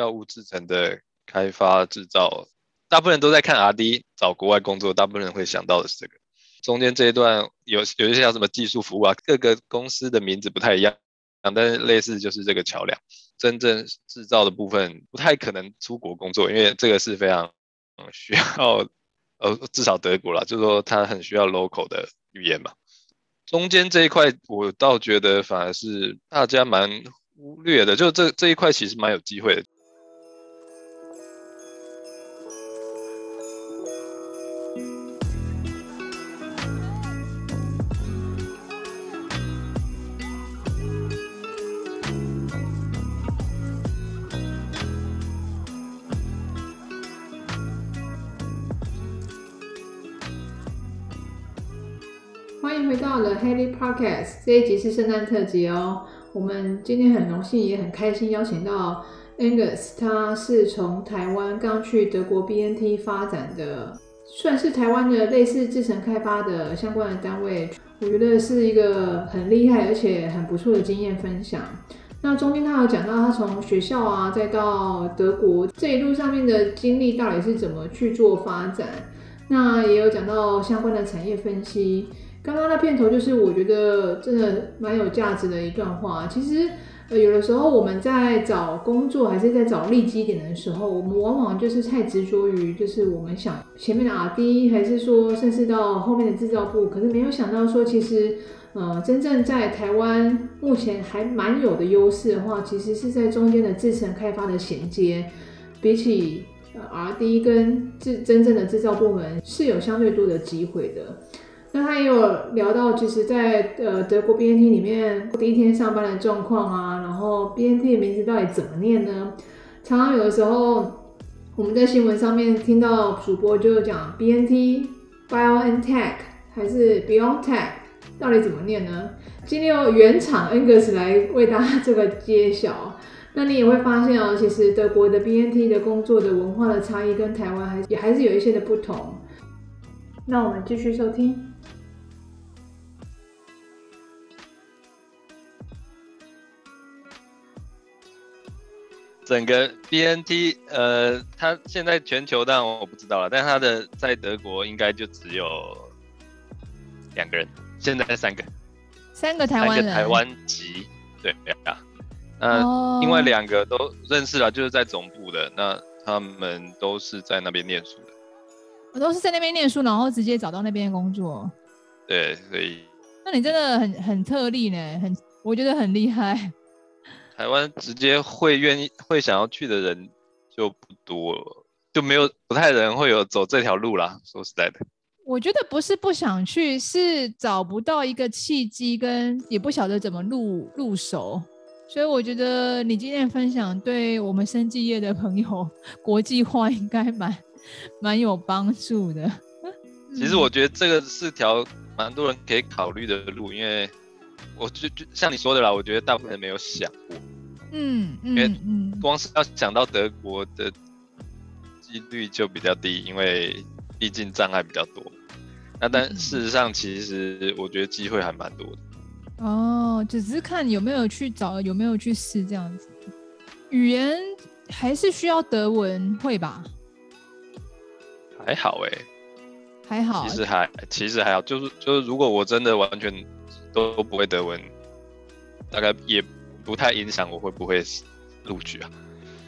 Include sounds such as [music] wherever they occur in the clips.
药物制成的开发制造，大部分人都在看 R&D，找国外工作，大部分人会想到的是这个。中间这一段有有一些像什么技术服务啊，各个公司的名字不太一样，但是类似就是这个桥梁。真正制造的部分不太可能出国工作，因为这个是非常 [laughs] 需要，呃至少德国啦，就是说它很需要 local 的语言嘛。中间这一块我倒觉得反而是大家蛮忽略的，就这这一块其实蛮有机会的。回到 The Haley Podcast，这一集是圣诞特辑哦。我们今天很荣幸也很开心邀请到 Angus，他是从台湾刚去德国 BNT 发展的，算是台湾的类似制程开发的相关的单位。我觉得是一个很厉害而且很不错的经验分享。那中间他有讲到他从学校啊，再到德国这一路上面的经历到底是怎么去做发展。那也有讲到相关的产业分析。刚刚那片头就是我觉得真的蛮有价值的一段话。其实，呃，有的时候我们在找工作还是在找利基点的时候，我们往往就是太执着于就是我们想前面的 R&D，还是说甚至到后面的制造部，可是没有想到说其实，呃，真正在台湾目前还蛮有的优势的话，其实是在中间的制程开发的衔接，比起 R&D 跟制真正的制造部门是有相对多的机会的。那他也有聊到，其实在呃德国 BNT 里面第一天上班的状况啊，然后 BNT 的名字到底怎么念呢？常常有的时候我们在新闻上面听到主播就讲 BNT BioNTech 还是 Beyond Tech，到底怎么念呢？今天由原厂 Angus 来为大家这个揭晓。那你也会发现哦，其实德国的 BNT 的工作的文化的差异跟台湾还也还是有一些的不同。那我们继续收听。整个 BNT，呃，它现在全球当然我不知道了，但它的在德国应该就只有两个人，现在三个，三个台湾人，台湾籍，对呀，那另外两个都认识了，就是在总部的，那他们都是在那边念书的，我都是在那边念书，然后直接找到那边工作，对，所以，那你真的很很特例呢，很，我觉得很厉害。台湾直接会愿意会想要去的人就不多了，就没有不太人会有走这条路啦。说实在的，我觉得不是不想去，是找不到一个契机，跟也不晓得怎么入入手。所以我觉得你今天分享对我们生技业的朋友国际化应该蛮 [laughs] 蛮有帮助的。其实我觉得这个是条蛮多人可以考虑的路，因为。我就就像你说的啦，我觉得大部分人没有想过，嗯，嗯，因为光是要想到德国的几率就比较低，因为毕竟障碍比较多。那但事实上，其实我觉得机会还蛮多的。哦，只是看有没有去找，有没有去试这样子。语言还是需要德文会吧？还好哎、欸，还好。其实还其实还好，就是就是如果我真的完全。都不会德文，大概也不太影响我会不会录取啊。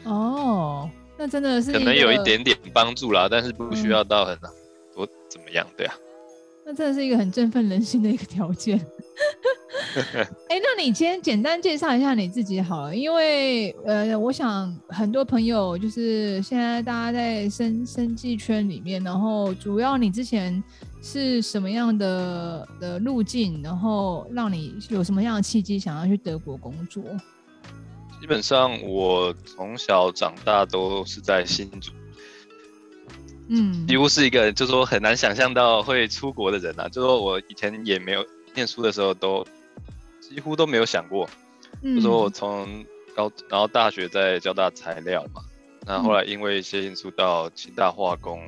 哦，那真的是可能有一点点帮助啦，但是不需要到很多怎么样，对啊。那真的是一个很振奋人心的一个条件。[laughs] 哎、欸，那你先简单介绍一下你自己好了，因为呃，我想很多朋友就是现在大家在生生计圈里面，然后主要你之前是什么样的的路径，然后让你有什么样的契机想要去德国工作？基本上我从小长大都是在新竹。嗯，几乎是一个，就是说很难想象到会出国的人啊。就是说我以前也没有念书的时候，都几乎都没有想过。嗯，就说我从高，然后大学在交大材料嘛，那后来因为一些因素到清大化工，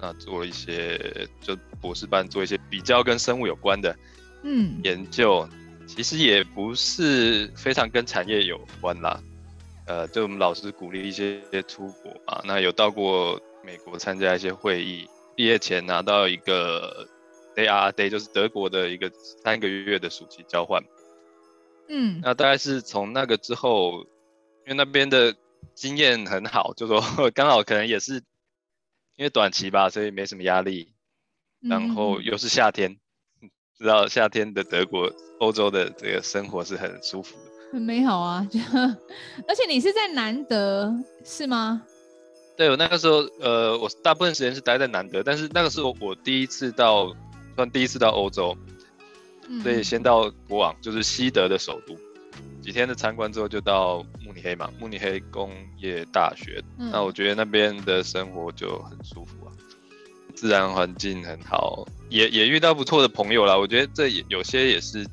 那做一些就博士班做一些比较跟生物有关的嗯研究，其实也不是非常跟产业有关啦。呃，就我们老师鼓励一些出国嘛，那有到过美国参加一些会议，毕业前拿到一个 day day 就是德国的一个三个月的暑期交换。嗯，那大概是从那个之后，因为那边的经验很好，就说 [laughs] 刚好可能也是因为短期吧，所以没什么压力，然后又是夏天，嗯、[laughs] 知道夏天的德国、欧洲的这个生活是很舒服的，很美好啊，就 [laughs] 而且你是在南德是吗？对，我那个时候，呃，我大部分时间是待在南德，但是那个时候我第一次到，算第一次到欧洲。所以先到国王，就是西德的首都，几天的参观之后就到慕尼黑嘛，慕尼黑工业大学。嗯、那我觉得那边的生活就很舒服啊，自然环境很好，也也遇到不错的朋友啦。我觉得这也有些也是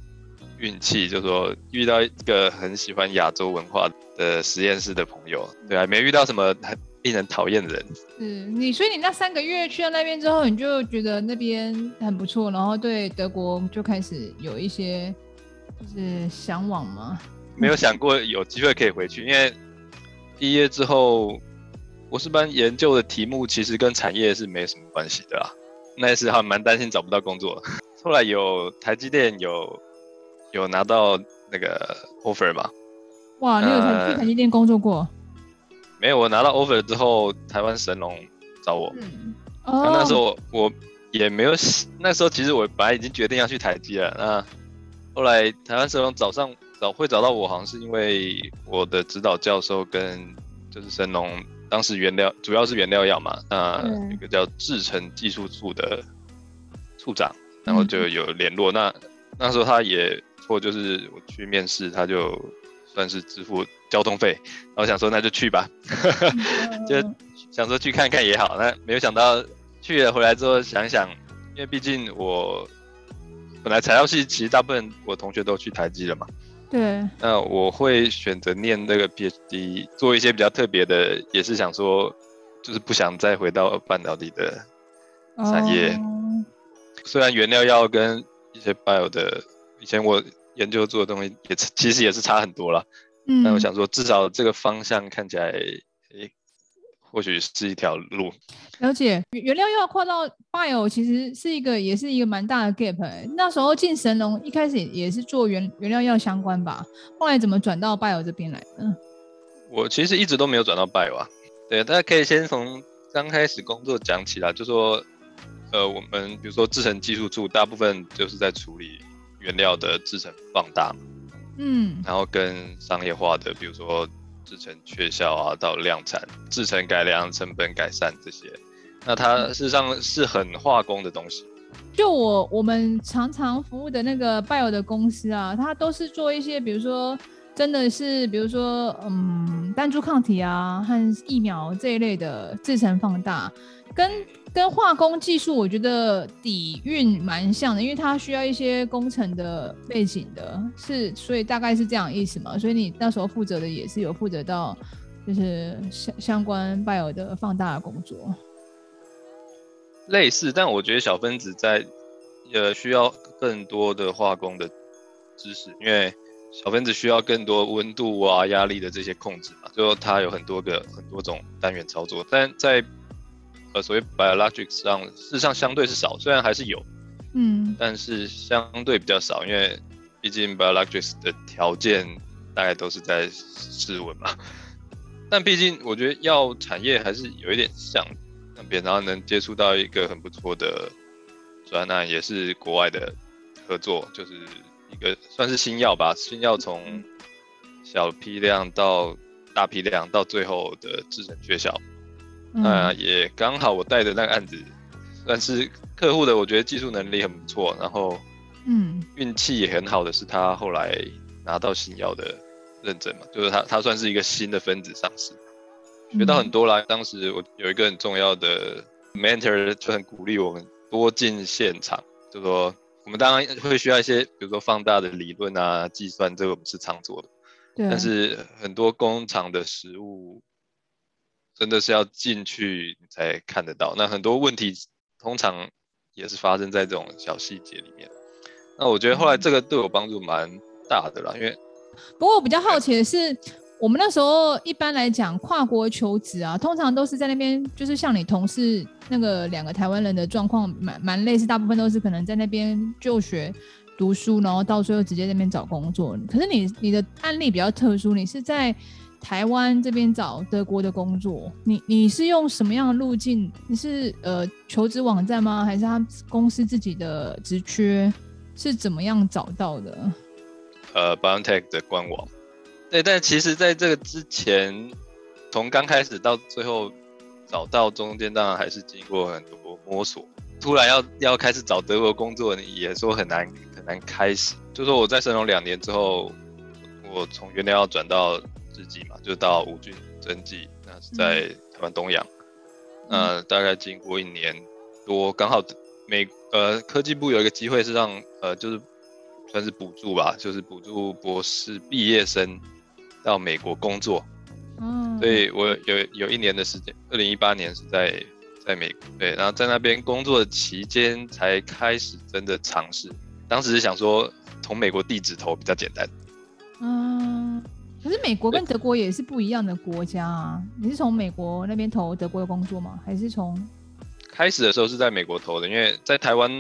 运气，就是说遇到一个很喜欢亚洲文化的实验室的朋友，对啊，没遇到什么很。令人讨厌的人，是，你所以你那三个月去到那边之后，你就觉得那边很不错，然后对德国就开始有一些就是向往吗？没有想过有机会可以回去，因为毕业之后，博士班研究的题目其实跟产业是没什么关系的啦。那时还蛮担心找不到工作，[laughs] 后来有台积电有有拿到那个 offer 嘛？哇，你有台去台积电工作过？没有，我拿到 offer 之后，台湾神龙找我。嗯，哦，那时候我，我也没有，那时候其实我本来已经决定要去台积了。那后来台湾神龙早上找会找到我，好像是因为我的指导教授跟就是神龙当时原料主要是原料药嘛，那一个叫制成技术处的处长，然后就有联络。嗯、那那时候他也或就是我去面试，他就。算是支付交通费，然后想说那就去吧，[laughs] 就想说去看看也好。那没有想到去了回来之后想想，因为毕竟我本来材料系其实大部分我同学都去台积了嘛。对。那我会选择念那个 PhD，做一些比较特别的，也是想说，就是不想再回到半导体的产业。Oh. 虽然原料药跟一些 bio 的，以前我。研究做的东西也其实也是差很多了，嗯，但我想说，至少这个方向看起来，诶，或许是一条路。了解，原料要跨到 bio，其实是一个也是一个蛮大的 gap，欸。那时候进神龙一开始也是做原原料药相关吧，后来怎么转到 bio 这边来的？我其实一直都没有转到 bio 啊。对，大家可以先从刚开始工作讲起来，就说，呃，我们比如说制程技术处，大部分就是在处理。原料的制程放大，嗯，然后跟商业化的，比如说制成缺效啊，到量产、制成改良、成本改善这些，那它事实上是很化工的东西。就我我们常常服务的那个 bio 的公司啊，它都是做一些，比如说真的是，比如说嗯，单株抗体啊和疫苗这一类的制成放大，跟。跟化工技术，我觉得底蕴蛮像的，因为它需要一些工程的背景的，是，所以大概是这样意思嘛。所以你那时候负责的也是有负责到，就是相相关 bio 的放大的工作。类似，但我觉得小分子在呃需要更多的化工的知识，因为小分子需要更多温度啊、压力的这些控制嘛，就它有很多个很多种单元操作，但在呃，所谓 biologics 上，事实上相对是少，虽然还是有，嗯，但是相对比较少，因为毕竟 biologics 的条件大概都是在室温嘛。但毕竟我觉得药产业还是有一点像那边，然后能接触到一个很不错的专案，也是国外的合作，就是一个算是新药吧，新药从小批量到大批量，到最后的制成确效。那、嗯、也刚好，我带的那个案子，算是客户的，我觉得技术能力很不错，然后，嗯，运气也很好的是他后来拿到新药的认证嘛，就是他他算是一个新的分子上市，学到很多啦。当时我有一个很重要的 mentor 就很鼓励我们多进现场，就说我们当然会需要一些，比如说放大的理论啊、计算，这个我们是常做的，但是很多工厂的实务。真的是要进去才看得到，那很多问题通常也是发生在这种小细节里面。那我觉得后来这个对我帮助蛮大的啦，因为不过我比较好奇的是，我们那时候一般来讲，跨国求职啊，通常都是在那边，就是像你同事那个两个台湾人的状况蛮蛮类似，大部分都是可能在那边就学读书，然后到最后直接在那边找工作。可是你你的案例比较特殊，你是在台湾这边找德国的工作，你你是用什么样的路径？你是呃求职网站吗？还是他公司自己的职缺？是怎么样找到的？呃，BioNTech 的官网。对，但其实在这个之前，从刚开始到最后找到中间，当然还是经过很多摸索。突然要要开始找德国工作，你也说很难很难开始。就说我在神龙两年之后，我从原来要转到日籍嘛，就到五军征技，那是在台湾东洋。那、嗯、大概经过一年多，刚好美呃科技部有一个机会是让呃就是算是补助吧，就是补助博士毕业生。到美国工作，嗯，所以我有有一年的时间，二零一八年是在在美国，对，然后在那边工作的期间才开始真的尝试。当时是想说从美国地址投比较简单，嗯，可是美国跟德国也是不一样的国家啊。你是从美国那边投德国的工作吗？还是从开始的时候是在美国投的？因为在台湾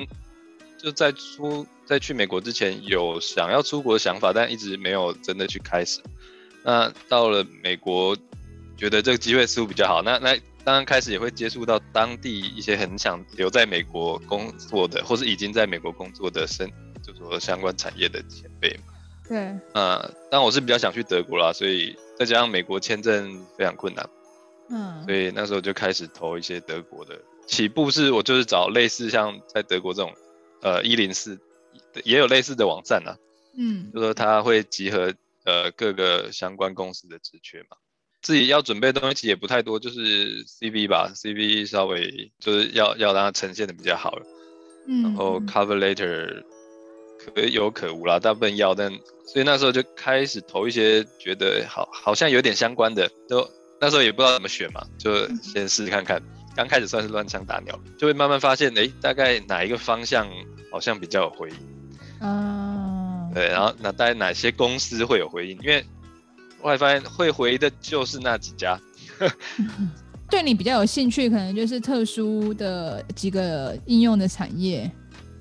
就在出在去美国之前有想要出国的想法，但一直没有真的去开始。那到了美国，觉得这个机会似乎比较好。那那当然开始也会接触到当地一些很想留在美国工作的，或是已经在美国工作的生，就说相关产业的前辈嘛。对。呃，但我是比较想去德国啦，所以再加上美国签证非常困难，嗯，所以那时候就开始投一些德国的。起步是我就是找类似像在德国这种，呃，一零四也有类似的网站啊，嗯，就说他会集合。呃，各个相关公司的职缺嘛，自己要准备的东西其实也不太多，就是 CV 吧，CV 稍微就是要要让它呈现的比较好了，嗯，然后 cover letter 可有可无啦，大部分要，但所以那时候就开始投一些觉得好好像有点相关的，都那时候也不知道怎么选嘛，就先试试看看，刚开始算是乱枪打鸟，就会慢慢发现，哎，大概哪一个方向好像比较有回应，嗯。对，然后那大概哪些公司会有回应？因为我还发现会回的就是那几家。[laughs] 对你比较有兴趣，可能就是特殊的几个应用的产业。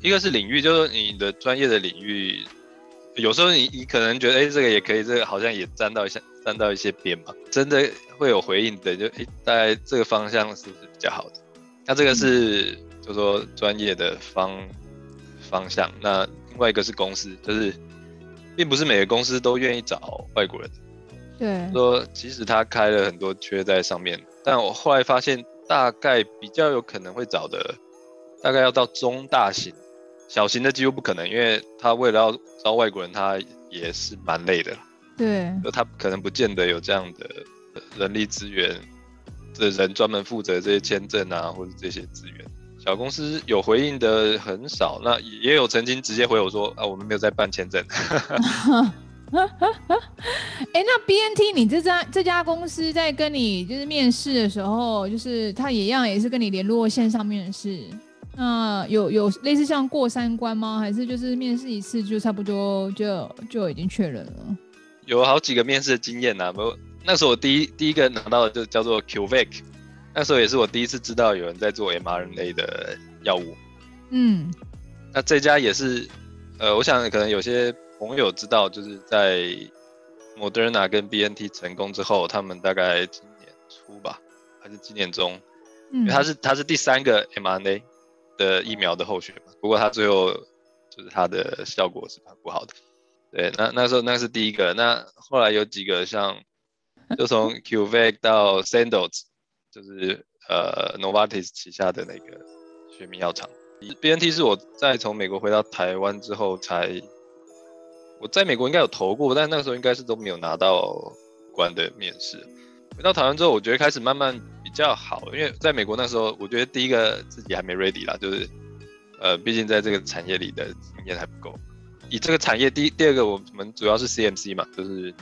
一个是领域，就是你的专业的领域。有时候你你可能觉得，哎，这个也可以，这个好像也沾到一些沾到一些边嘛。真的会有回应的，就哎，大概这个方向是不是比较好的？那这个是、嗯、就说专业的方方向。那另外一个是公司，就是并不是每个公司都愿意找外国人。对，说即使他开了很多缺在上面，但我后来发现，大概比较有可能会找的，大概要到中大型，小型的几乎不可能，因为他为了要招外国人，他也是蛮累的。对，他可能不见得有这样的人力资源的人专门负责这些签证啊，或者这些资源。小公司有回应的很少，那也有曾经直接回我说啊，我们没有在办签证。[laughs] 哎、欸，那 BNT 你这家这家公司在跟你就是面试的时候，就是他也一样也是跟你联络线上面试，那有有类似像过三关吗？还是就是面试一次就差不多就就已经确认了？有好几个面试的经验呐、啊，不那时候我第一第一个拿到的就叫做 CureVac。那时候也是我第一次知道有人在做 mRNA 的药物。嗯，那这家也是，呃，我想可能有些朋友知道，就是在 Moderna 跟 BNT 成功之后，他们大概今年初吧，还是今年中，嗯，因为他是他是第三个 mRNA 的疫苗的候选嘛，不过他最后就是他的效果是很不好的。对，那那时候那是第一个，那后来有几个像，就从 CureVac 到 Sandoz 就是呃，Novartis 旗下的那个学名药厂，BNT 是我在从美国回到台湾之后才，我在美国应该有投过，但那个时候应该是都没有拿到关的面试。回到台湾之后，我觉得开始慢慢比较好，因为在美国那时候，我觉得第一个自己还没 ready 啦，就是呃，毕竟在这个产业里的经验还不够。以这个产业，第第二个我们主要是 CMC 嘛，就是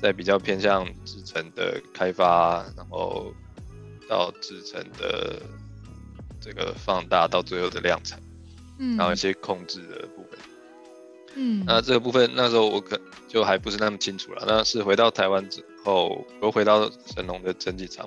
在比较偏向制程的开发，然后。到制程的这个放大到最后的量产，嗯，然后一些控制的部分，嗯，那这个部分那时候我可就还不是那么清楚了。那是回到台湾之后又回到神农的蒸汽厂，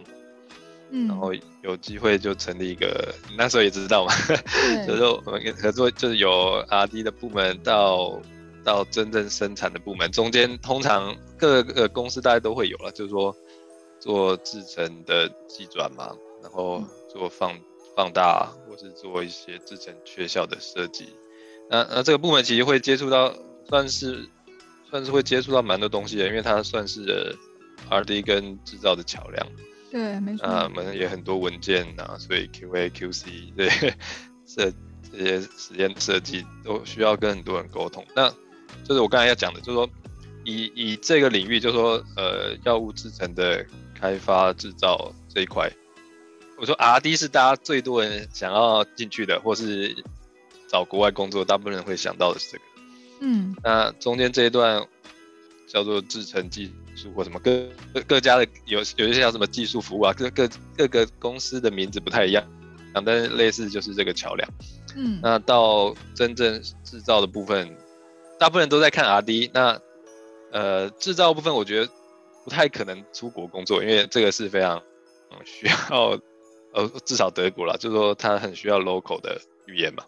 嗯，然后有机会就成立一个，那时候也知道嘛，[laughs] 就是我们合作，就是有 R&D 的部门到到真正生产的部门，中间通常各个公司大家都会有了，就是说做制成的机转嘛，然后做放放大，或是做一些制成缺效的设计，那那这个部门其实会接触到，算是算是会接触到蛮多东西的，因为它算是 R&D 跟制造的桥梁。对，没错。啊，我们也很多文件啊，所以 QA、QC 对设这些实验设计都需要跟很多人沟通。那就是我刚才要讲的，就是说以以这个领域，就是说呃药物制成的开发制造这一块，我说 R&D 是大家最多人想要进去的，或是找国外工作，大部分人会想到的是这个。嗯，那中间这一段叫做制成技术或什么各各家的有有一些叫什么技术服务啊，各各各个公司的名字不太一样，但是类似就是这个桥梁。嗯，那到真正制造的部分，大部分人都在看 R&D。那呃，制造部分我觉得不太可能出国工作，因为这个是非常嗯需要呃至少德国啦，就是说它很需要 local 的语言嘛。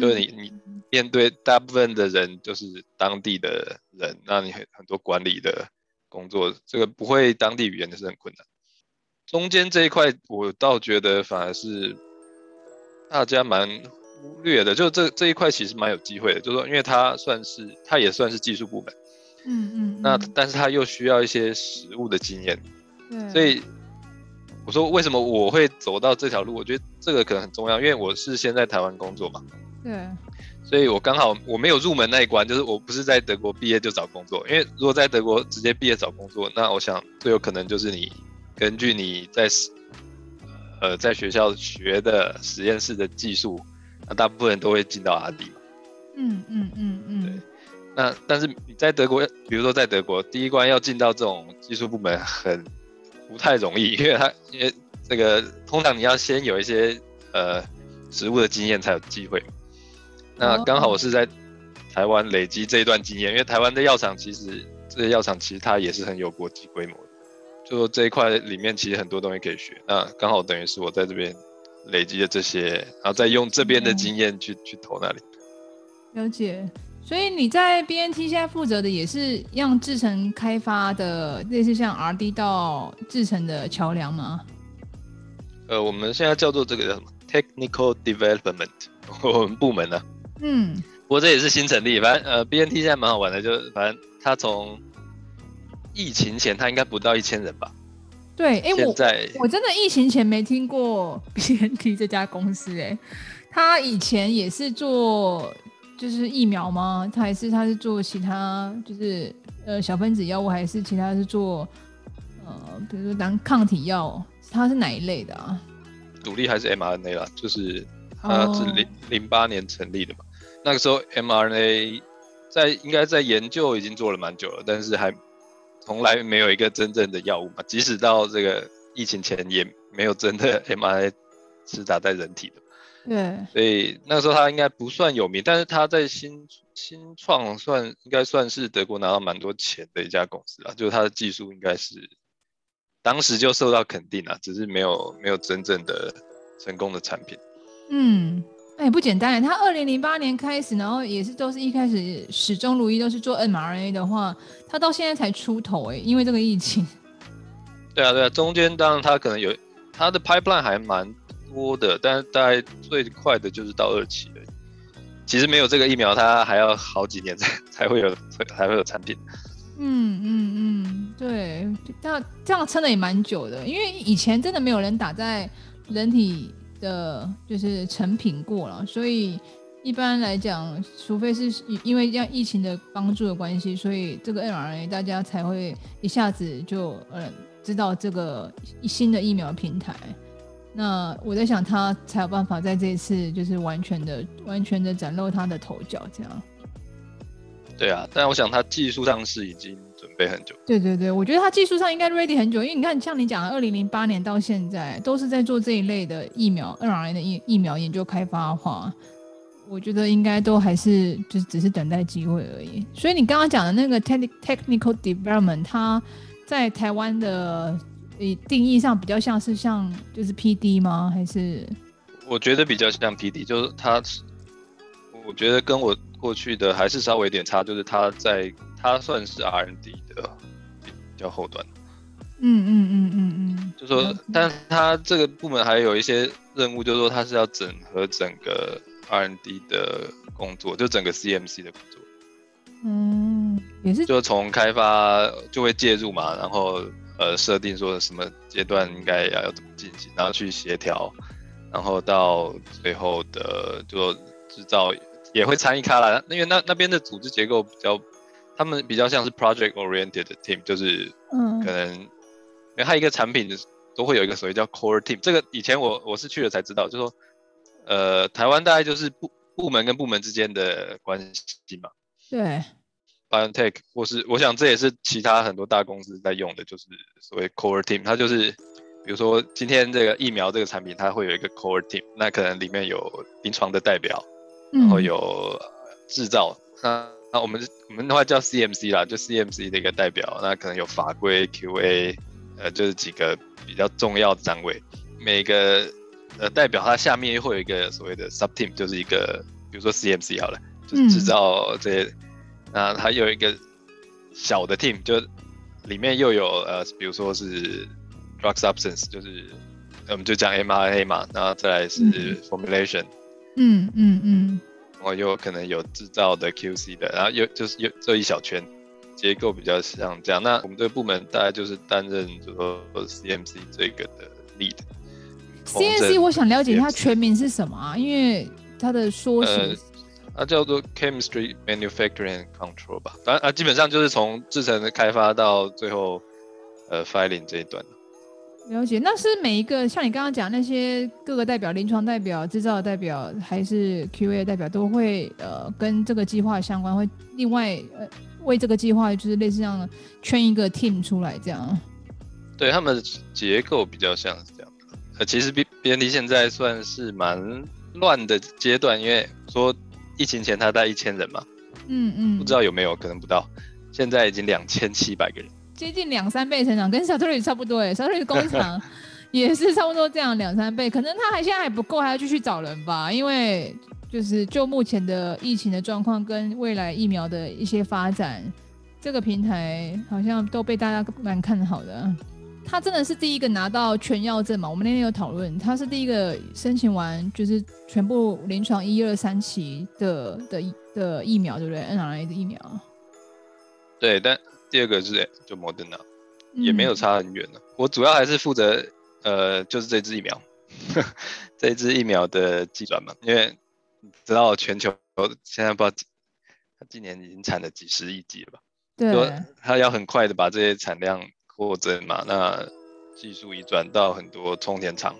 就是你你面对大部分的人就是当地的人，那你很很多管理的工作，这个不会当地语言的是很困难。中间这一块，我倒觉得反而是大家蛮忽略的，就这这一块其实蛮有机会的，就是说因为它算是它也算是技术部门，嗯嗯，那但是它又需要一些实务的经验，对，所以我说为什么我会走到这条路，我觉得这个可能很重要，因为我是先在台湾工作嘛。对，所以我刚好我没有入门那一关，就是我不是在德国毕业就找工作，因为如果在德国直接毕业找工作，那我想最有可能就是你根据你在呃在学校学的实验室的技术，那大部分人都会进到阿迪嘛。嗯嗯嗯嗯。对。那但是你在德国，比如说在德国第一关要进到这种技术部门很不太容易，因为他因为这个通常你要先有一些呃职务的经验才有机会。那刚好我是在台湾累积这一段经验，因为台湾的药厂其实这些药厂其实它也是很有国际规模的，就说这一块里面其实很多东西可以学。那刚好等于是我在这边累积的这些，然后再用这边的经验去、嗯、去投那里。了解，所以你在 BNT 现在负责的也是让制成开发的，类似像 R&D 到制成的桥梁吗？呃，我们现在叫做这个叫什么 Technical Development，[laughs] 我们部门呢、啊。嗯，不过这也是新成立，反正呃，BNT 现在蛮好玩的，就反正他从疫情前他应该不到一千人吧？对，哎、欸，在我我真的疫情前没听过 [laughs] BNT 这家公司，哎，他以前也是做就是疫苗吗？他还是他是做其他就是呃小分子药物，还是其他是做呃比如说当抗体药？他是哪一类的啊？独立还是 mRNA 啦？就是他是零零八年成立的嘛。那个时候，mRNA 在应该在研究已经做了蛮久了，但是还从来没有一个真正的药物嘛。即使到这个疫情前，也没有真的 mRNA 是打在人体的。对，所以那个时候他应该不算有名，但是他在新新创算应该算是德国拿到蛮多钱的一家公司啊，就是他的技术应该是当时就受到肯定了，只是没有没有真正的成功的产品。嗯。哎、欸，不简单。他二零零八年开始，然后也是都是一开始始终如一都是做 mRNA 的话，他到现在才出头哎，因为这个疫情。[laughs] 对啊，对啊，中间当然他可能有他的 pipeline 还蛮多的，但是大概最快的就是到二期了。其实没有这个疫苗，他还要好几年才 [laughs] 才会有才会有产品。嗯嗯嗯，对，这样这样撑的也蛮久的，因为以前真的没有人打在人体。的就是成品过了，所以一般来讲，除非是因为这样疫情的帮助的关系，所以这个 mRNA 大家才会一下子就呃知道这个新的疫苗平台。那我在想，他才有办法在这一次就是完全的、[laughs] 完全的崭露他的头角，这样。对啊，但我想他技术上是已经。准备很久，对对对，我觉得他技术上应该 ready 很久，因为你看，像你讲的，二零零八年到现在都是在做这一类的疫苗，mRNA 的疫疫苗研究开发的话，我觉得应该都还是就是只是等待机会而已。所以你刚刚讲的那个 technical development，它在台湾的定义上比较像是像就是 PD 吗？还是？我觉得比较像 PD，就是他，我觉得跟我过去的还是稍微有点差，就是他在他算是 R&D 的比较后端。嗯嗯嗯嗯嗯。就说，但他这个部门还有一些任务，就是说他是要整合整个 R&D 的工作，就整个 CMC 的工作。嗯，也是，就从开发就会介入嘛，然后呃设定说什么阶段应该要要怎么进行，然后去协调，然后到最后的就制造也会参与开来，因为那那边的组织结构比较，他们比较像是 project oriented team，就是嗯可能，因为它一个产品都会有一个所谓叫 core team，这个以前我我是去了才知道，就是说呃台湾大概就是部部门跟部门之间的关系嘛。对，BioNTech 或是我想这也是其他很多大公司在用的，就是所谓 core team。它就是比如说今天这个疫苗这个产品，它会有一个 core team，那可能里面有临床的代表，然后有制造。那我们我们的话叫 CMC 啦，就 CMC 的一个代表。那可能有法规 QA，呃，就是几个比较重要的单位。每个呃代表它下面又会有一个所谓的 sub team，就是一个比如说 CMC 好了。就制造这些，那它有一个小的 team，就里面又有呃，比如说是 drug substance，就是我们就讲 mRNA 嘛，然后再来是 formulation，嗯嗯嗯，然后又可能有制造的 QC 的，然后又就是又这一小圈，结构比较像这样。那我们这个部门大概就是担任就说 CMC 这个的 lead。CMC 我想了解一下全名是什么啊？因为它的缩写。呃它叫做 Chemistry Manufacturing Control 吧，当然啊，基本上就是从制成的开发到最后，呃，filing 这一段。了解，那是每一个像你刚刚讲那些各个代表，临床代表、制造的代表，还是 QA 代表，都会呃跟这个计划相关，会另外呃为这个计划就是类似这样圈一个 team 出来这样。对，他们的结构比较像是这样。呃，其实 BNT 现在算是蛮乱的阶段，因为说。疫情前他带一千人嘛，嗯嗯，不知道有没有，可能不到，现在已经两千七百个人，接近两三倍成长，跟小特瑞差不多诶，Sartorius 工厂也是差不多这样两三倍，可能他还现在还不够，还要继续找人吧，因为就是就目前的疫情的状况跟未来疫苗的一些发展，这个平台好像都被大家蛮看好的。他真的是第一个拿到全药证嘛？我们那天有讨论，他是第一个申请完就是全部临床一二三期的的的疫苗，对不对？N R A 的疫苗。对，但第二个是就莫德纳，也没有差很远了。嗯、我主要还是负责呃，就是这支疫苗，[laughs] 这支疫苗的计转嘛，因为你知道全球现在不知道，他今年已经产了几十亿剂了吧？对，他要很快的把这些产量。扩增嘛，那技术移转到很多充填厂，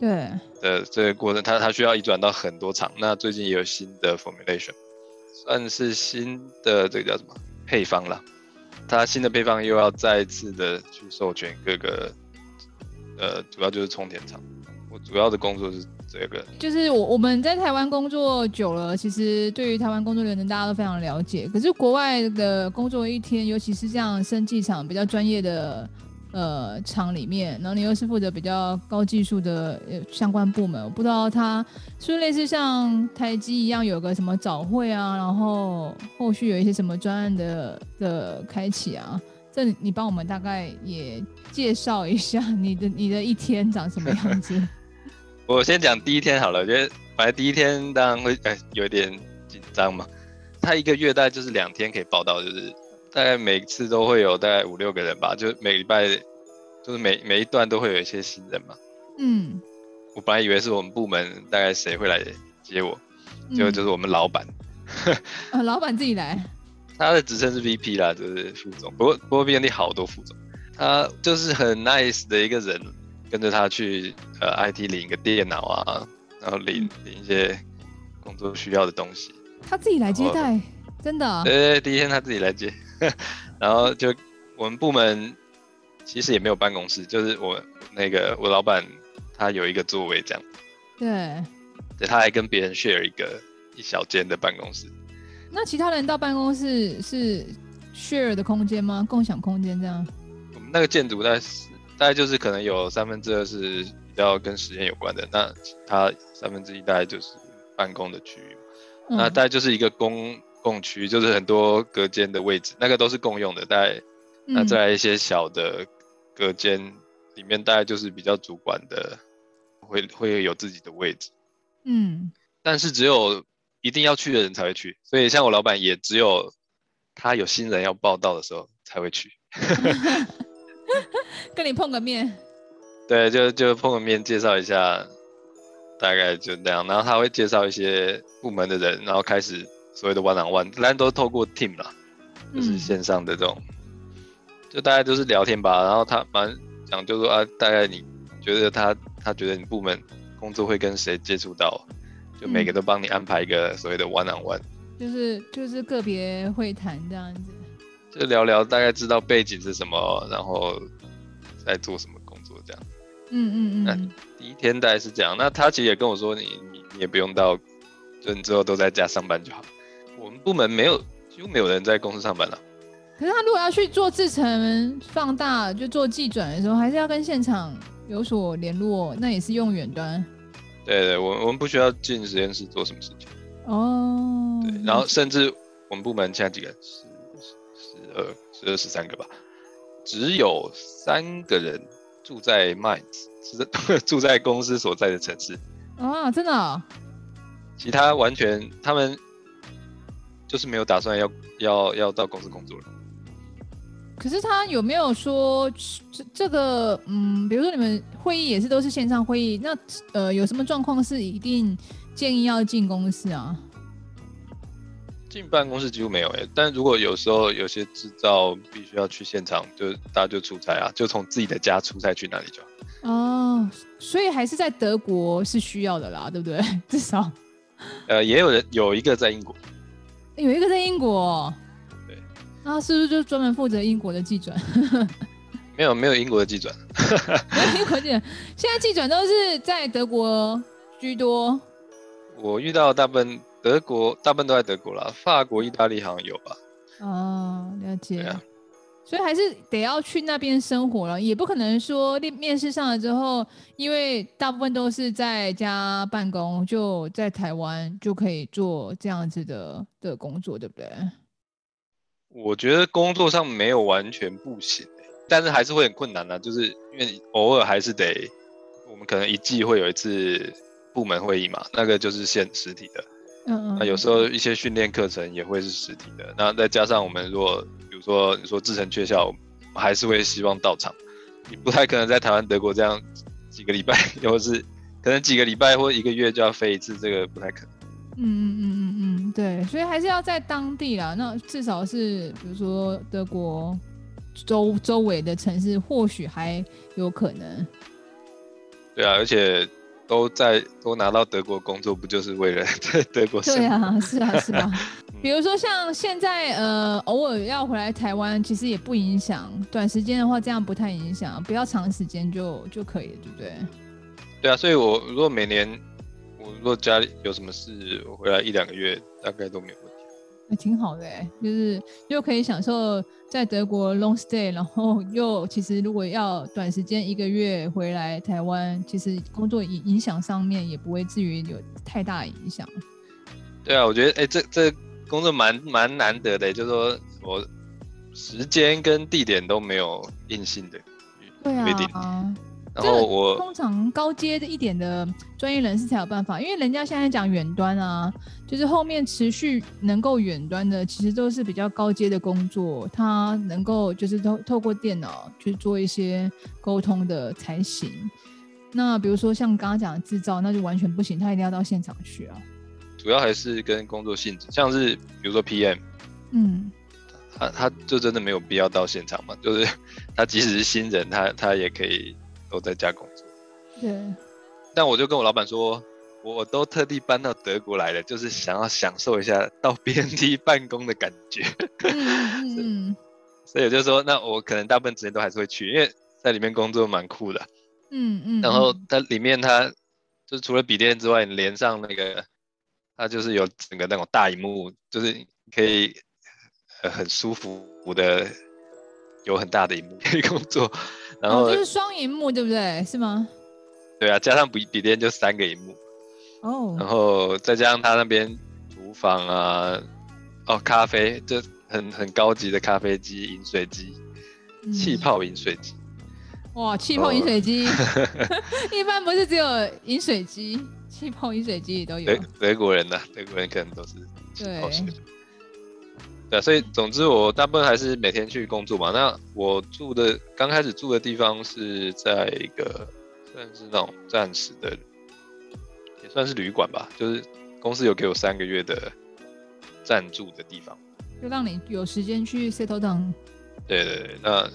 对的这个过程，它它需要移转到很多厂。那最近也有新的 formulation，算是新的这个叫什么配方了。它新的配方又要再次的去授权各个，呃，主要就是充填厂。我主要的工作是这个，就是我我们在台湾工作久了，其实对于台湾工作流程大家都非常了解。可是国外的工作一天，尤其是这样生技厂比较专业的呃厂里面，然后你又是负责比较高技术的相关部门，我不知道他是不是类似像台积一样有个什么早会啊，然后后续有一些什么专案的的开启啊？这你帮我们大概也介绍一下你的 [laughs] 你的一天长什么样子？我先讲第一天好了，我觉得本来第一天当然会哎有点紧张嘛。他一个月大概就是两天可以报到，就是大概每次都会有大概五六个人吧，就每礼拜就是每每一段都会有一些新人嘛。嗯，我本来以为是我们部门大概谁会来接我，结果就是我们老板。啊，老板自己来？[laughs] 他的职称是 VP 啦，就是副总。不过不过 BNT 好多副总，他就是很 nice 的一个人。跟着他去呃 IT 领一个电脑啊，然后领领一些工作需要的东西。他自己来接待，真的？对对，第一天他自己来接，[laughs] 然后就我们部门其实也没有办公室，就是我那个我老板他有一个座位这样。对。对，他还跟别人 share 一个一小间的办公室。那其他人到办公室是 share 的空间吗？共享空间这样？我们那个建筑大概是大概就是可能有三分之二是比较跟实验有关的，那其他三分之一大概就是办公的区域，嗯、那大概就是一个公共区，就是很多隔间的位置，那个都是共用的，大概、嗯、那再来一些小的隔间里面，大概就是比较主管的会会有自己的位置，嗯，但是只有一定要去的人才会去，所以像我老板也只有他有新人要报道的时候才会去。[laughs] [laughs] 跟你碰个面，对，就就碰个面，介绍一下，大概就那样。然后他会介绍一些部门的人，然后开始所谓的 one on one，但都透过 team 啦，就是线上的这种，嗯、就大家都是聊天吧。然后他蛮讲，就说啊，大概你觉得他他觉得你部门工作会跟谁接触到，就每个都帮你安排一个所谓的 one on one，就是就是个别会谈这样子。就聊聊，大概知道背景是什么，然后在做什么工作这样。嗯嗯嗯。那第一天大概是这样。那他其实也跟我说你，你你你也不用到，就你之后都在家上班就好。我们部门没有，几乎没有人在公司上班了。可是他如果要去做制程放大，就做技转的时候，还是要跟现场有所联络，那也是用远端。对对，我我们不需要进实验室做什么事情。哦。对，然后甚至我们部门现在几个人？十，十二十二十三个吧，只有三个人住在 Mainz，是 [laughs] 住在公司所在的城市。啊，真的哦？其他完全他们就是没有打算要要要到公司工作了。可是他有没有说这这个嗯，比如说你们会议也是都是线上会议，那呃有什么状况是一定建议要进公司啊？进办公室几乎没有诶，但如果有时候有些制造必须要去现场，就大家就出差啊，就从自己的家出差去哪里就好。哦，所以还是在德国是需要的啦，对不对？[laughs] 至少，呃，也有人有一个在英国，有一个在英国，对，那是不是就专门负责英国的记转？[laughs] 没有，没有英国的记转，没 [laughs] 有英国记转，现在记转都是在德国居多。我遇到大部分。德国大部分都在德国啦，法国、意大利好像有吧？哦，了解。啊、所以还是得要去那边生活了，也不可能说面面试上了之后，因为大部分都是在家办公，就在台湾就可以做这样子的的工作，对不对？我觉得工作上没有完全不行，但是还是会很困难的，就是因为偶尔还是得，我们可能一季会有一次部门会议嘛，那个就是现实体的。嗯嗯，那有时候一些训练课程也会是实体的，那再加上我们如果说你说制成缺校，还是会希望到场，你不太可能在台湾、德国这样几个礼拜，[laughs] 或是可能几个礼拜或一个月就要飞一次，这个不太可能。嗯嗯嗯嗯嗯，对，所以还是要在当地啦。那至少是比如说德国周周围的城市，或许还有可能。对啊，而且。都在都拿到德国工作，不就是为了 [laughs] 在德国？对啊，是啊，是啊。比如说像现在，呃，偶尔要回来台湾，其实也不影响。短时间的话，这样不太影响，不要长时间就就可以了，对不对？对啊，所以我如果每年我如果家里有什么事，我回来一两个月，大概都没有问题。还挺好的哎，就是又可以享受在德国 long stay，然后又其实如果要短时间一个月回来台湾，其实工作影影响上面也不会至于有太大影响。对啊，我觉得哎，这这工作蛮蛮难得的，就是说我时间跟地点都没有硬性的。对啊。然后我通常高阶的一点的专业人士才有办法，因为人家现在讲远端啊，就是后面持续能够远端的，其实都是比较高阶的工作，他能够就是透透过电脑去做一些沟通的才行。那比如说像刚刚讲的制造，那就完全不行，他一定要到现场去啊。主要还是跟工作性质，像是比如说 PM，嗯，他他就真的没有必要到现场嘛，就是他即使是新人，他他也可以。都在家工作，对。但我就跟我老板说，我都特地搬到德国来了，就是想要享受一下到 [laughs] BNT 办公的感觉。[laughs] 嗯，所以我就说，那我可能大部分时间都还是会去，因为在里面工作蛮酷的。嗯嗯。然后它里面它就是除了笔电之外，你连上那个，它就是有整个那种大荧幕，就是可以很舒服的。有很大的荧幕可以工作，然后、哦、就是双荧幕对不对？是吗？对啊，加上笔笔电就三个荧幕。哦。然后再加上他那边厨房啊，哦，咖啡就很很高级的咖啡机、饮水机、嗯、气泡饮水机。哇，气泡饮水机，[laughs] 一般不是只有饮水机，气泡饮水机也都有。德德国人呢、啊？德国人可能都是气泡水。对。对啊，所以总之我大部分还是每天去工作嘛。那我住的刚开始住的地方是在一个算是那种暂时的，也算是旅馆吧，就是公司有给我三个月的暂住的地方，就让你有时间去 settle down。对对对，那。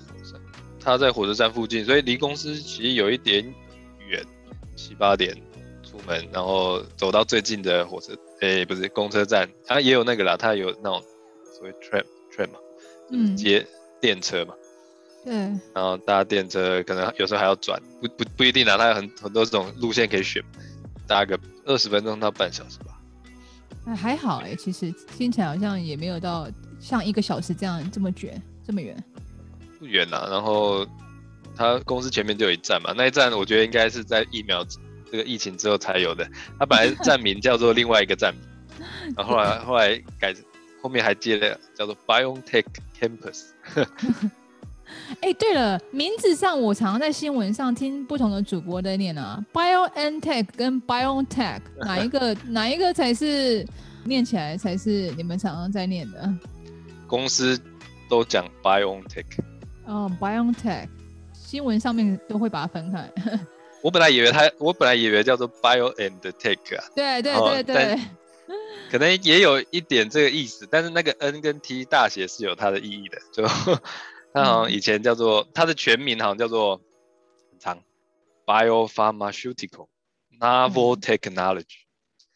他在火车站附近，所以离公司其实有一点远，七八点出门，然后走到最近的火车，诶、欸，不是公车站，它也有那个啦，它有那种所谓 tram tram 嘛，嗯，接电车嘛，对，然后搭电车可能有时候还要转，不不不一定啦，它有很很多这种路线可以选，搭个二十分钟到半小时吧。哎，还好哎、欸，其实听起来好像也没有到像一个小时这样这么卷这么远。不远呐、啊，然后他公司前面就有一站嘛，那一站我觉得应该是在疫苗这个疫情之后才有的。他本来站名叫做另外一个站名，[laughs] 然后后来后来改，后面还接了叫做 BioNTech Campus。[laughs] 哎，对了，名字上我常常在新闻上听不同的主播在念啊，BioNTech 跟 BioNTech [laughs] 哪一个哪一个才是念起来才是你们常常在念的？公司都讲 BioNTech。哦、oh，BioNTech，新闻上面都会把它分开。[laughs] 我本来以为它，我本来以为叫做 Bio and Tech 啊。对对对对。可能也有一点这个意思，但是那个 N 跟 T 大写是有它的意义的。就 [laughs] 它好像以前叫做、嗯、它的全名好像叫做很长，Biopharmaceutical Novel Technology。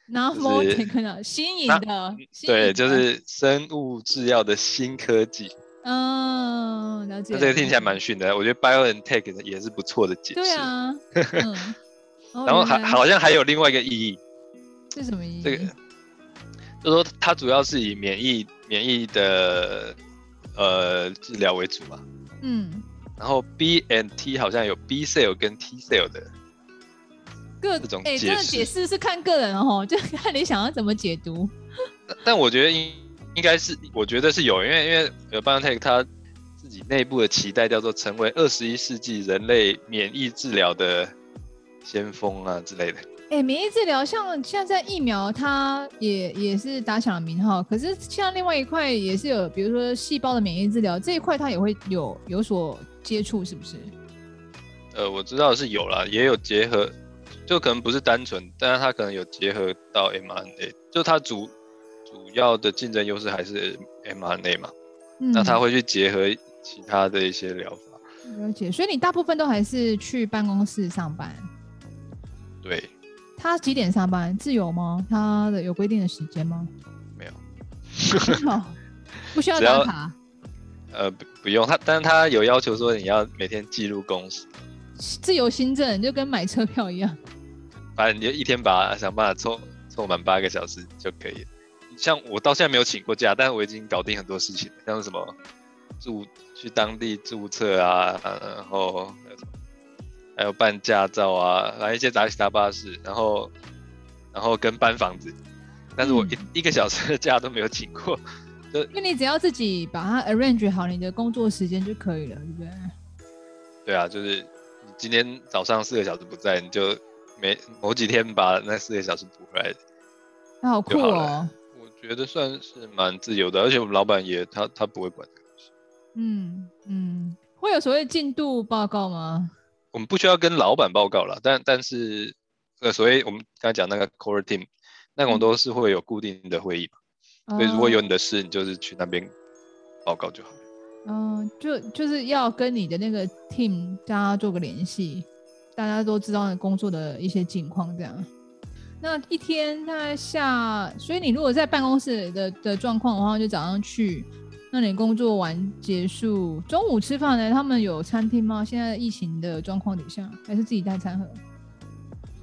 Novel Technology，新颖的。对，就是生物制药的新科技。嗯，了解。那这个听起来蛮逊的，我觉得 BioNTech 也是不错的解释。对啊。[laughs] 嗯、然后还好像还有另外一个意义。是什么意义？这个，就说它主要是以免疫免疫的呃治疗为主嘛。嗯。然后 B and T 好像有 B cell 跟 T cell 的各种解释。哎、欸，这个解释是看个人哦，就看你想要怎么解读。但，但我觉得应。应该是，我觉得是有，因为因为呃，BioNTech 它自己内部的期待叫做成为二十一世纪人类免疫治疗的先锋啊之类的。哎、欸，免疫治疗像现在疫苗，它也也是打响了名号。可是像另外一块也是有，比如说细胞的免疫治疗这一块，它也会有有所接触，是不是？呃，我知道是有啦，也有结合，就可能不是单纯，但是它可能有结合到 mRNA，就它主。主要的竞争优势还是 mRNA 嘛，嗯，那他会去结合其他的一些疗法。了解，所以你大部分都还是去办公室上班。对。他几点上班？自由吗？他的有规定的时间吗？没有。[laughs] 不需要打卡。呃，不不用他，但是他有要求说你要每天记录工时。自由新政就跟买车票一样。反正你就一天把想办法凑凑满八个小时就可以了。像我到现在没有请过假，但是我已经搞定很多事情，像什么注去当地注册啊，然后还有办驾照啊，来一些杂七杂八的事，然后然后跟搬房子，但是我一、嗯、一个小时的假都没有请过，就因为你只要自己把它 arrange 好你的工作时间就可以了，对不对？对啊，就是你今天早上四个小时不在，你就每某几天把那四个小时补回来，那好酷哦。[laughs] 觉得算是蛮自由的，而且我们老板也他他不会管这个东西。嗯嗯，会有所谓进度报告吗？我们不需要跟老板报告了，但但是呃，所谓我们刚才讲那个 core team，那种都是会有固定的会议嘛。嗯、所以如果有你的事，你就是去那边报告就好了。嗯，就就是要跟你的那个 team 大家做个联系，大家都知道你工作的一些情况这样。那一天大概下，所以你如果在办公室的的状况的话，就早上去，那你工作完结束，中午吃饭呢？他们有餐厅吗？现在疫情的状况底下，还是自己带餐盒？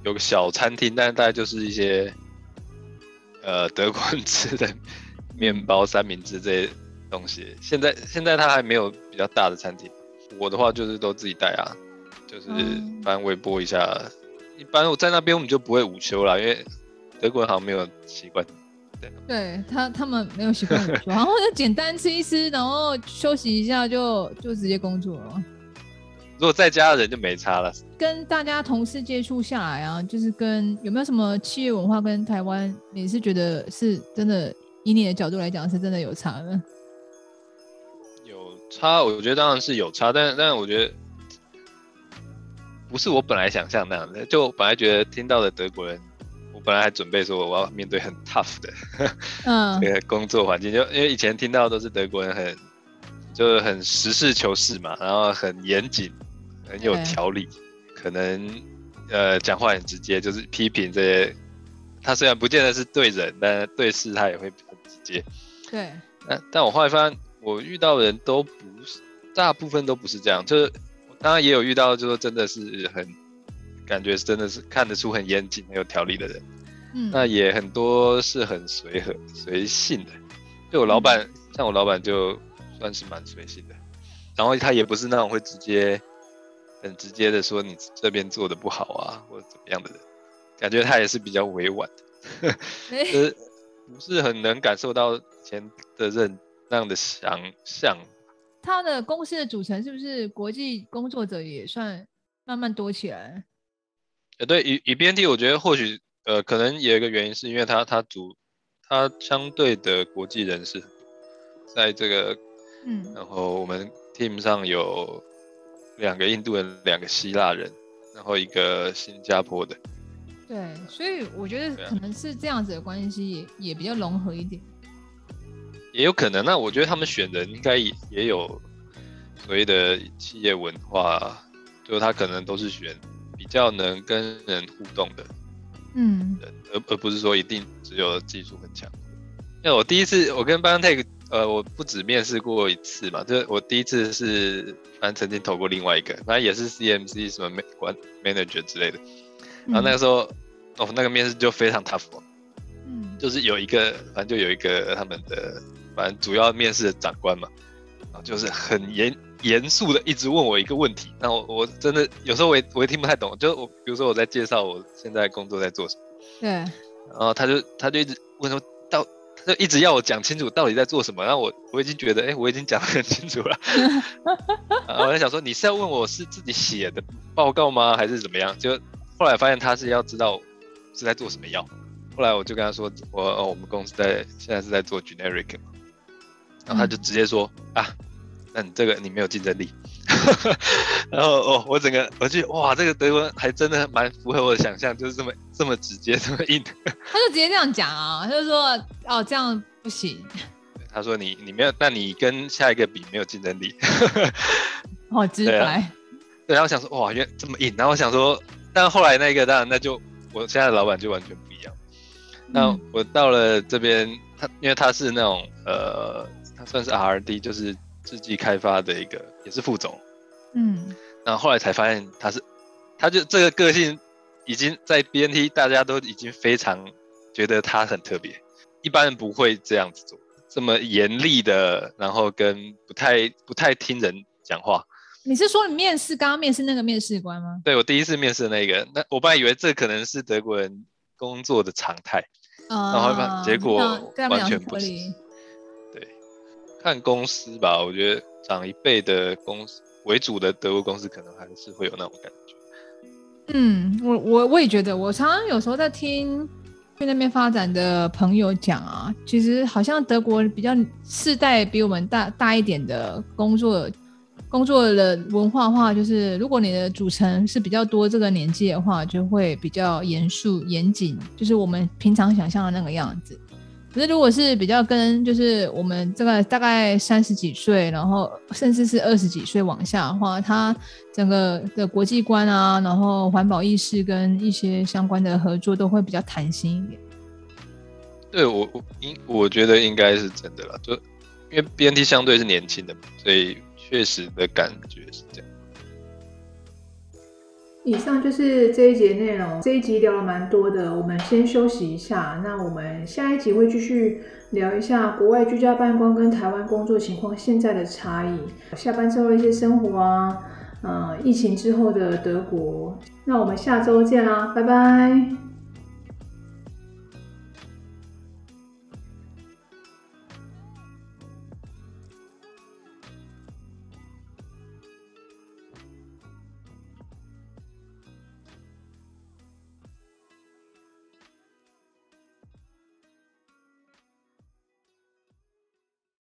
有个小餐厅，但是大概就是一些，呃，德国人吃的面包、三明治这些东西。现在现在他还没有比较大的餐厅，我的话就是都自己带啊，就是反正微波一下。嗯、一般我在那边我们就不会午休啦，因为德国人好像没有习惯。对，对他他们没有习惯午休，[laughs] 然后就简单吃一吃，然后休息一下就就直接工作了。如果在家的人就没差了。跟大家同事接触下来啊，就是跟有没有什么企业文化跟台湾，你是觉得是真的？以你的角度来讲，是真的有差的。有差，我觉得当然是有差，但但我觉得不是我本来想象那样的。就本来觉得听到的德国人，我本来还准备说我要面对很 tough 的，嗯，[laughs] 这个工作环境，就因为以前听到的都是德国人很就是很实事求是嘛，然后很严谨。很有条理，可能呃讲话很直接，就是批评这些。他虽然不见得是对人，但对事他也会很直接。对。但但我后来发现，我遇到的人都不是，大部分都不是这样。就是当然也有遇到，就是真的是很感觉真的是看得出很严谨、很有条理的人。嗯。那也很多是很随和、随性的。就我老板，嗯、像我老板就算是蛮随性的，然后他也不是那种会直接。很直接的说，你这边做的不好啊，或者怎么样的人，感觉他也是比较委婉的，[laughs] 就是不是很能感受到前的人那样的想象。他的公司的组成是不是国际工作者也算慢慢多起来？呃，对，以以 BNT，我觉得或许呃，可能有一个原因是因为他他组他相对的国际人士，在这个嗯，然后我们 team 上有。两个印度人，两个希腊人，然后一个新加坡的。对，所以我觉得可能是这样子的关系也，也也比较融合一点。也有可能，那我觉得他们选人应该也也有所谓的企业文化，就他可能都是选比较能跟人互动的，嗯，而而不是说一定只有技术很强。因为我第一次我跟 BioNTech 呃，我不止面试过一次嘛，就我第一次是，反正曾经投过另外一个，反正也是 CMC 什么管 manager 之类的，然后那个时候，嗯、哦，那个面试就非常 tough，嗯，就是有一个，反正就有一个他们的，反正主要面试的长官嘛，然后就是很严严肃的一直问我一个问题，那我我真的有时候我也我也听不太懂，就我比如说我在介绍我现在工作在做什么，对，然后他就他就一直问说。就一直要我讲清楚到底在做什么，然后我我已经觉得，哎、欸，我已经讲得很清楚了。[laughs] 我在想说，你是要问我是自己写的报告吗，还是怎么样？就后来发现他是要知道是在做什么药。后来我就跟他说，我哦，我们公司在现在是在做 generic，然后他就直接说、嗯、啊，那你这个你没有竞争力。[laughs] 然后哦，我整个我去哇，这个德文还真的蛮符合我的想象，就是这么这么直接，这么硬。[laughs] 他就直接这样讲啊，他就说哦，这样不行。他说你你没有，那你跟下一个比没有竞争力。[laughs] 好直白。对啊，对，然后我想说哇，原来这么硬。然后我想说，但后来那个当然那就我现在的老板就完全不一样。那我到了这边，他因为他是那种呃，他算是 R&D，就是自己开发的一个，也是副总。嗯，然后后来才发现他是，他就这个个性已经在 BNT 大家都已经非常觉得他很特别，一般人不会这样子做，这么严厉的，然后跟不太不太听人讲话。你是说你面试刚刚面试那个面试官吗？对，我第一次面试的那个，那我本来以为这可能是德国人工作的常态，嗯、然后结果完全不是。看公司吧，我觉得长一辈的公司。为主的德国公司可能还是会有那种感觉。嗯，我我我也觉得，我常常有时候在听去那边发展的朋友讲啊，其实好像德国比较世代比我们大大一点的工作工作的文化化，就是如果你的组成是比较多这个年纪的话，就会比较严肃严谨，就是我们平常想象的那个样子。可是，如果是比较跟就是我们这个大概三十几岁，然后甚至是二十几岁往下的话，他整个的国际观啊，然后环保意识跟一些相关的合作都会比较弹性一点。对我，我应我觉得应该是真的啦，就因为 BNT 相对是年轻的嘛，所以确实的感觉是这样。以上就是这一节内容。这一集聊了蛮多的，我们先休息一下。那我们下一集会继续聊一下国外居家办公跟台湾工作情况现在的差异，下班之后一些生活啊，呃，疫情之后的德国。那我们下周见啦，拜拜。